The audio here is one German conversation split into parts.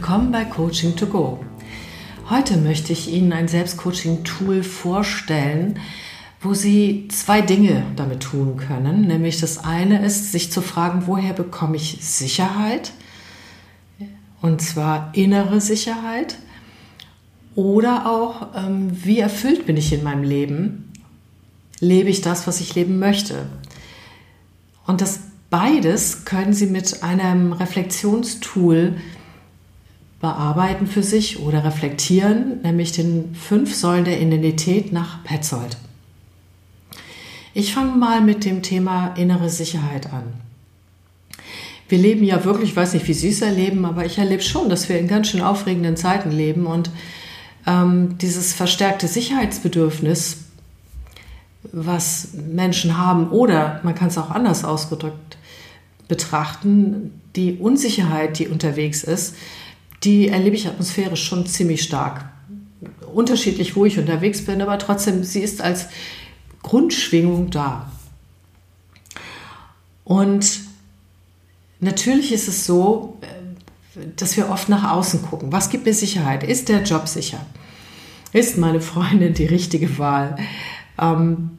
Willkommen bei Coaching to Go. Heute möchte ich Ihnen ein Selbstcoaching-Tool vorstellen, wo Sie zwei Dinge damit tun können. Nämlich das eine ist, sich zu fragen, woher bekomme ich Sicherheit? Und zwar innere Sicherheit. Oder auch, ähm, wie erfüllt bin ich in meinem Leben? Lebe ich das, was ich leben möchte? Und das beides können Sie mit einem Reflexionstool bearbeiten für sich oder reflektieren, nämlich den fünf Säulen der Identität nach Petzold. Ich fange mal mit dem Thema innere Sicherheit an. Wir leben ja wirklich, ich weiß nicht, wie es erleben, aber ich erlebe schon, dass wir in ganz schön aufregenden Zeiten leben und ähm, dieses verstärkte Sicherheitsbedürfnis, was Menschen haben, oder man kann es auch anders ausgedrückt betrachten, die Unsicherheit, die unterwegs ist, die erlebe ich atmosphärisch schon ziemlich stark. Unterschiedlich, wo ich unterwegs bin, aber trotzdem, sie ist als Grundschwingung da. Und natürlich ist es so, dass wir oft nach außen gucken. Was gibt mir Sicherheit? Ist der Job sicher? Ist meine Freundin die richtige Wahl? Ähm,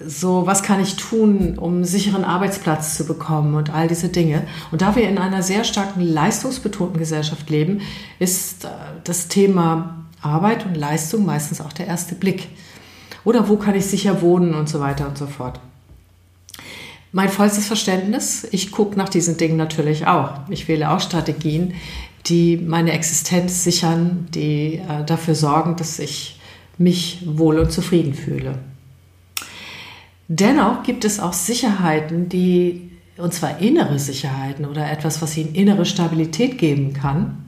so, was kann ich tun, um einen sicheren Arbeitsplatz zu bekommen und all diese Dinge. Und da wir in einer sehr starken leistungsbetonten Gesellschaft leben, ist äh, das Thema Arbeit und Leistung meistens auch der erste Blick. Oder wo kann ich sicher wohnen und so weiter und so fort. Mein vollstes Verständnis, ich gucke nach diesen Dingen natürlich auch. Ich wähle auch Strategien, die meine Existenz sichern, die äh, dafür sorgen, dass ich mich wohl und zufrieden fühle. Dennoch gibt es auch Sicherheiten, die, und zwar innere Sicherheiten oder etwas, was ihnen innere Stabilität geben kann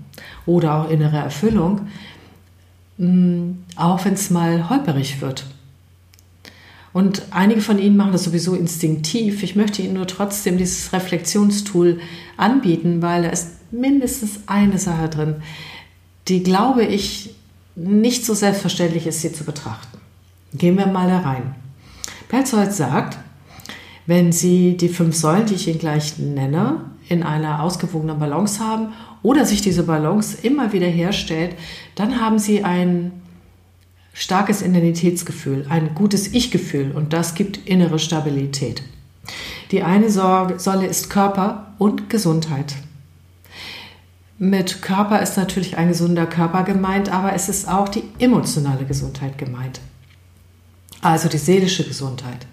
oder auch innere Erfüllung, mm, auch wenn es mal holperig wird. Und einige von Ihnen machen das sowieso instinktiv. Ich möchte Ihnen nur trotzdem dieses Reflexionstool anbieten, weil da ist mindestens eine Sache drin, die, glaube ich, nicht so selbstverständlich ist, sie zu betrachten. Gehen wir mal da rein. Petzold sagt, wenn Sie die fünf Säulen, die ich Ihnen gleich nenne, in einer ausgewogenen Balance haben oder sich diese Balance immer wieder herstellt, dann haben Sie ein starkes Identitätsgefühl, ein gutes Ich-Gefühl und das gibt innere Stabilität. Die eine Säule ist Körper und Gesundheit. Mit Körper ist natürlich ein gesunder Körper gemeint, aber es ist auch die emotionale Gesundheit gemeint also die seelische Gesundheit.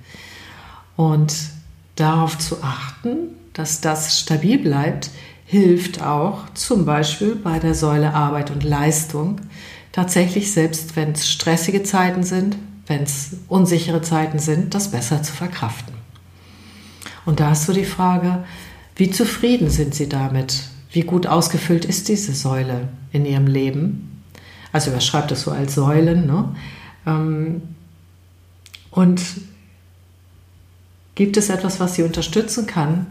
Und darauf zu achten, dass das stabil bleibt, hilft auch zum Beispiel bei der Säule Arbeit und Leistung tatsächlich, selbst wenn es stressige Zeiten sind, wenn es unsichere Zeiten sind, das besser zu verkraften. Und da hast du die Frage, wie zufrieden sind Sie damit? Wie gut ausgefüllt ist diese Säule in Ihrem Leben? Also überschreibt es so als Säulen. Ne? Ähm, und gibt es etwas, was Sie unterstützen kann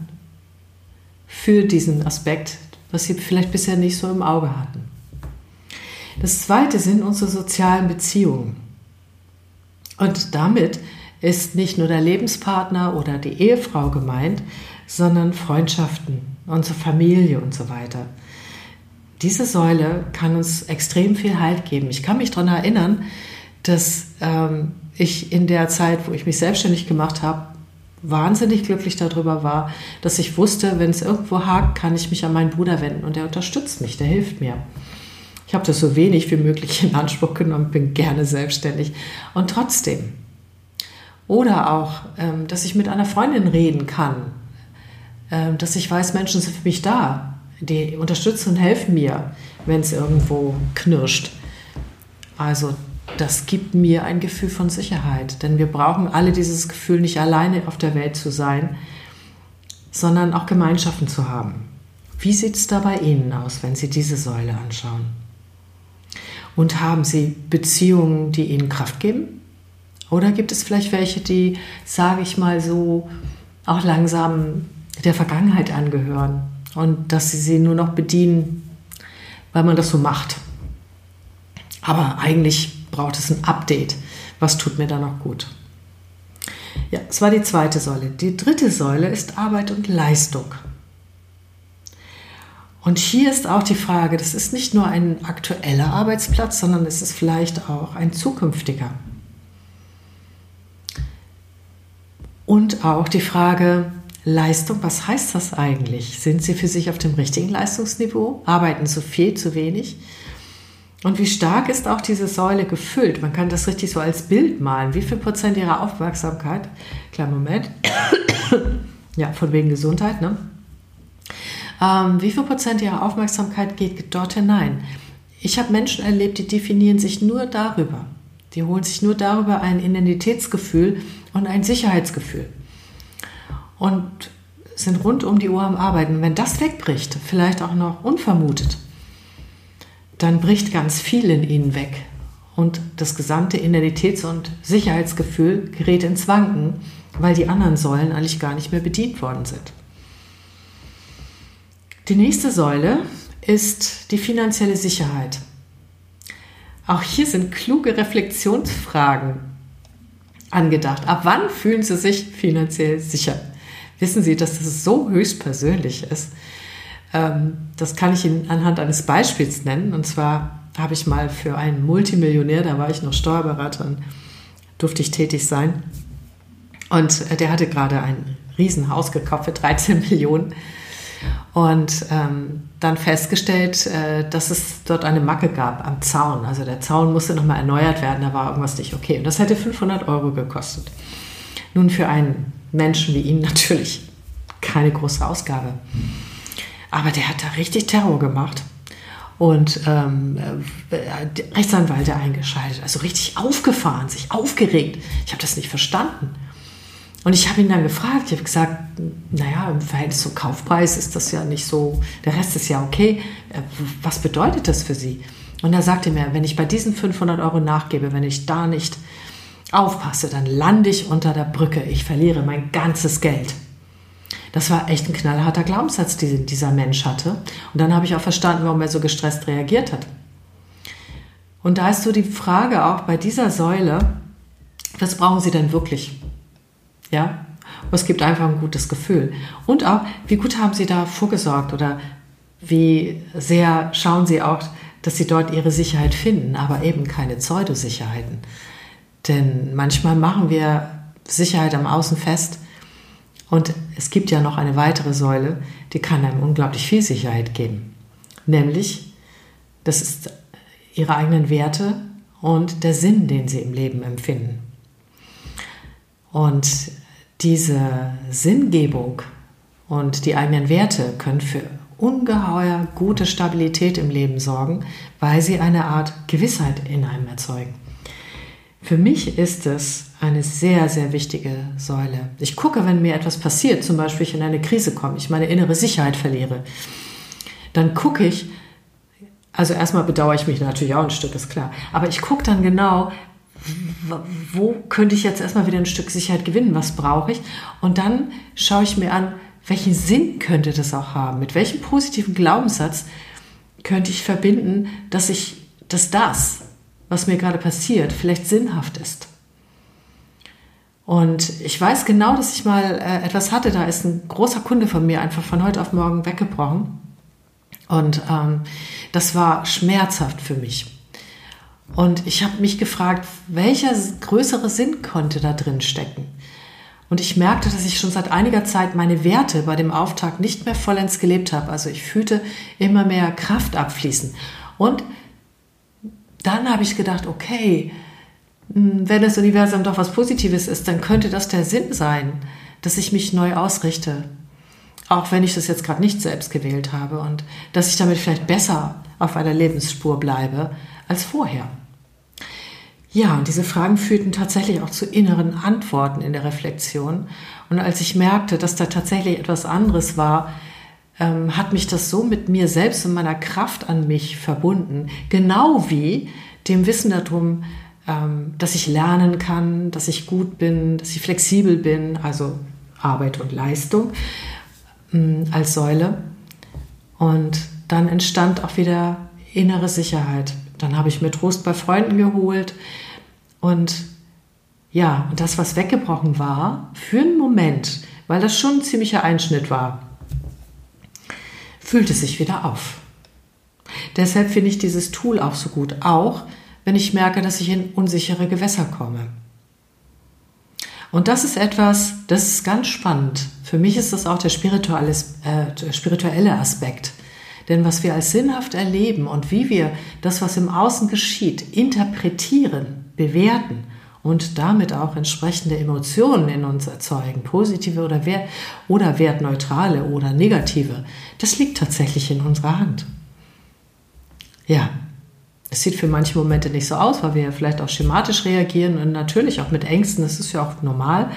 für diesen Aspekt, was Sie vielleicht bisher nicht so im Auge hatten? Das zweite sind unsere sozialen Beziehungen. Und damit ist nicht nur der Lebenspartner oder die Ehefrau gemeint, sondern Freundschaften, unsere Familie und so weiter. Diese Säule kann uns extrem viel Halt geben. Ich kann mich daran erinnern, dass ähm, ich in der Zeit, wo ich mich selbstständig gemacht habe, wahnsinnig glücklich darüber war, dass ich wusste, wenn es irgendwo hakt, kann ich mich an meinen Bruder wenden und der unterstützt mich, der hilft mir. Ich habe das so wenig wie möglich in Anspruch genommen, bin gerne selbstständig und trotzdem. Oder auch, ähm, dass ich mit einer Freundin reden kann, ähm, dass ich weiß, Menschen sind für mich da, die unterstützen und helfen mir, wenn es irgendwo knirscht. Also das gibt mir ein Gefühl von Sicherheit. Denn wir brauchen alle dieses Gefühl, nicht alleine auf der Welt zu sein, sondern auch Gemeinschaften zu haben. Wie sieht es da bei Ihnen aus, wenn Sie diese Säule anschauen? Und haben Sie Beziehungen, die Ihnen Kraft geben? Oder gibt es vielleicht welche, die, sage ich mal so, auch langsam der Vergangenheit angehören und dass Sie sie nur noch bedienen, weil man das so macht? Aber eigentlich braucht es ein Update. Was tut mir da noch gut? Ja, es war die zweite Säule. Die dritte Säule ist Arbeit und Leistung. Und hier ist auch die Frage, das ist nicht nur ein aktueller Arbeitsplatz, sondern es ist vielleicht auch ein zukünftiger. Und auch die Frage, Leistung, was heißt das eigentlich? Sind Sie für sich auf dem richtigen Leistungsniveau? Arbeiten zu viel, zu wenig? Und wie stark ist auch diese Säule gefüllt? Man kann das richtig so als Bild malen. Wie viel Prozent Ihrer Aufmerksamkeit, kleinen Moment, ja, von wegen Gesundheit, ne? Ähm, wie viel Prozent Ihrer Aufmerksamkeit geht dort hinein? Ich habe Menschen erlebt, die definieren sich nur darüber. Die holen sich nur darüber ein Identitätsgefühl und ein Sicherheitsgefühl und sind rund um die Uhr am Arbeiten. wenn das wegbricht, vielleicht auch noch unvermutet, dann bricht ganz viel in ihnen weg und das gesamte Identitäts- und Sicherheitsgefühl gerät ins Wanken, weil die anderen Säulen eigentlich gar nicht mehr bedient worden sind. Die nächste Säule ist die finanzielle Sicherheit. Auch hier sind kluge Reflexionsfragen angedacht. Ab wann fühlen Sie sich finanziell sicher? wissen Sie, dass das so höchstpersönlich ist. Ähm, das kann ich Ihnen anhand eines Beispiels nennen. Und zwar habe ich mal für einen Multimillionär, da war ich noch Steuerberaterin, durfte ich tätig sein. Und äh, der hatte gerade ein Riesenhaus gekauft für 13 Millionen. Und ähm, dann festgestellt, äh, dass es dort eine Macke gab am Zaun. Also der Zaun musste nochmal erneuert werden, da war irgendwas nicht okay. Und das hätte 500 Euro gekostet. Nun für einen Menschen wie ihn natürlich keine große Ausgabe. Aber der hat da richtig Terror gemacht und ähm, äh, Rechtsanwälte eingeschaltet, also richtig aufgefahren, sich aufgeregt. Ich habe das nicht verstanden. Und ich habe ihn dann gefragt, ich habe gesagt, naja, im Verhältnis zum Kaufpreis ist das ja nicht so, der Rest ist ja okay. Äh, was bedeutet das für Sie? Und er sagte mir, wenn ich bei diesen 500 Euro nachgebe, wenn ich da nicht aufpasse, dann lande ich unter der Brücke. Ich verliere mein ganzes Geld. Das war echt ein knallharter Glaubenssatz, den dieser Mensch hatte. Und dann habe ich auch verstanden, warum er so gestresst reagiert hat. Und da ist so die Frage auch bei dieser Säule, was brauchen Sie denn wirklich? Ja? Es gibt einfach ein gutes Gefühl. Und auch, wie gut haben Sie da vorgesorgt oder wie sehr schauen Sie auch, dass Sie dort Ihre Sicherheit finden, aber eben keine Pseudosicherheiten. Denn manchmal machen wir Sicherheit am Außen fest und es gibt ja noch eine weitere Säule, die kann einem unglaublich viel Sicherheit geben. Nämlich, das ist ihre eigenen Werte und der Sinn, den sie im Leben empfinden. Und diese Sinngebung und die eigenen Werte können für ungeheuer gute Stabilität im Leben sorgen, weil sie eine Art Gewissheit in einem erzeugen. Für mich ist es eine sehr, sehr wichtige Säule. Ich gucke, wenn mir etwas passiert, zum Beispiel ich in eine Krise komme, ich meine innere Sicherheit verliere, dann gucke ich, also erstmal bedauere ich mich natürlich auch ein Stück, ist klar, aber ich gucke dann genau, wo könnte ich jetzt erstmal wieder ein Stück Sicherheit gewinnen, was brauche ich und dann schaue ich mir an, welchen Sinn könnte das auch haben, mit welchem positiven Glaubenssatz könnte ich verbinden, dass ich, dass das, was mir gerade passiert, vielleicht sinnhaft ist. Und ich weiß genau, dass ich mal äh, etwas hatte, da ist ein großer Kunde von mir einfach von heute auf morgen weggebrochen. Und ähm, das war schmerzhaft für mich. Und ich habe mich gefragt, welcher größere Sinn konnte da drin stecken? Und ich merkte, dass ich schon seit einiger Zeit meine Werte bei dem Auftakt nicht mehr vollends gelebt habe. Also ich fühlte immer mehr Kraft abfließen. Und dann habe ich gedacht, okay, hm, wenn das Universum doch was Positives ist, dann könnte das der Sinn sein, dass ich mich neu ausrichte. Auch wenn ich das jetzt gerade nicht selbst gewählt habe und dass ich damit vielleicht besser auf einer Lebensspur bleibe als vorher. Ja, und diese Fragen führten tatsächlich auch zu inneren Antworten in der Reflexion. Und als ich merkte, dass da tatsächlich etwas anderes war, ähm, hat mich das so mit mir selbst und meiner Kraft an mich verbunden. Genau wie dem Wissen darum, ähm, dass ich lernen kann, dass ich gut bin, dass ich flexibel bin, also Arbeit und Leistung ähm, als Säule. Und dann entstand auch wieder innere Sicherheit. Dann habe ich mir Trost bei Freunden geholt und ja, und das, was weggebrochen war, für einen Moment, weil das schon ein ziemlicher Einschnitt war, füllt es sich wieder auf. Deshalb finde ich dieses Tool auch so gut, auch wenn ich merke, dass ich in unsichere Gewässer komme. Und das ist etwas, das ist ganz spannend. Für mich ist das auch der spirituelle, äh, der spirituelle Aspekt. Denn was wir als sinnhaft erleben und wie wir das, was im Außen geschieht, interpretieren, bewerten und damit auch entsprechende Emotionen in uns erzeugen, positive oder, wert oder wertneutrale oder negative, das liegt tatsächlich in unserer Hand. Ja, es sieht für manche Momente nicht so aus, weil wir ja vielleicht auch schematisch reagieren und natürlich auch mit Ängsten, das ist ja auch normal.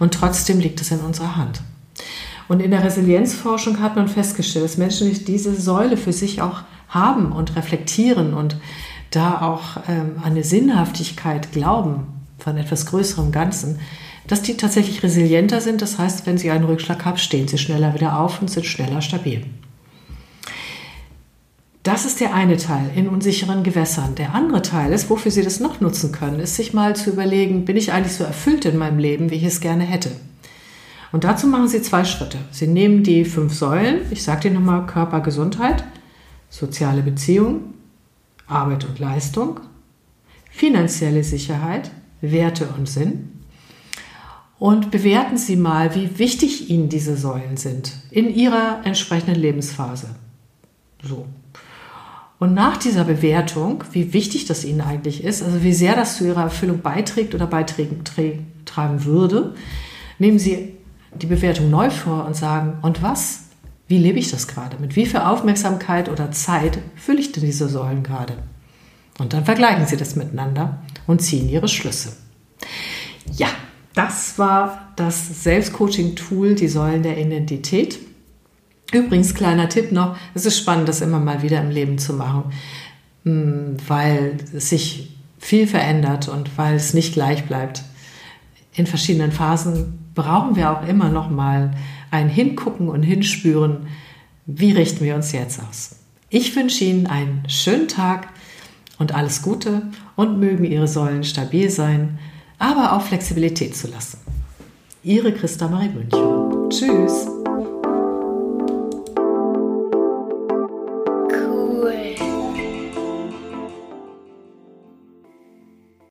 Und trotzdem liegt es in unserer Hand. Und in der Resilienzforschung hat man festgestellt, dass Menschen diese Säule für sich auch haben und reflektieren und da auch ähm, eine Sinnhaftigkeit glauben von etwas größerem Ganzen, dass die tatsächlich resilienter sind. Das heißt, wenn sie einen Rückschlag haben, stehen sie schneller wieder auf und sind schneller stabil. Das ist der eine Teil in unsicheren Gewässern. Der andere Teil ist, wofür Sie das noch nutzen können, ist sich mal zu überlegen, bin ich eigentlich so erfüllt in meinem Leben, wie ich es gerne hätte? Und dazu machen Sie zwei Schritte. Sie nehmen die fünf Säulen, ich sage dir nochmal Körper, Gesundheit, soziale Beziehung, Arbeit und Leistung, finanzielle Sicherheit, Werte und Sinn. Und bewerten Sie mal, wie wichtig Ihnen diese Säulen sind in Ihrer entsprechenden Lebensphase. So, und nach dieser Bewertung, wie wichtig das Ihnen eigentlich ist, also wie sehr das zu Ihrer Erfüllung beiträgt oder beitragen würde, nehmen Sie die Bewertung neu vor und sagen, und was? Wie lebe ich das gerade? Mit wie viel Aufmerksamkeit oder Zeit fülle ich denn diese Säulen gerade? Und dann vergleichen Sie das miteinander und ziehen Ihre Schlüsse. Ja, das war das Selbstcoaching-Tool, die Säulen der Identität. Übrigens, kleiner Tipp noch, es ist spannend, das immer mal wieder im Leben zu machen, hm, weil es sich viel verändert und weil es nicht gleich bleibt. In verschiedenen Phasen brauchen wir auch immer noch mal ein Hingucken und Hinspüren, wie richten wir uns jetzt aus. Ich wünsche Ihnen einen schönen Tag und alles Gute und mögen Ihre Säulen stabil sein, aber auch Flexibilität zu lassen. Ihre Christa Marie München. Tschüss.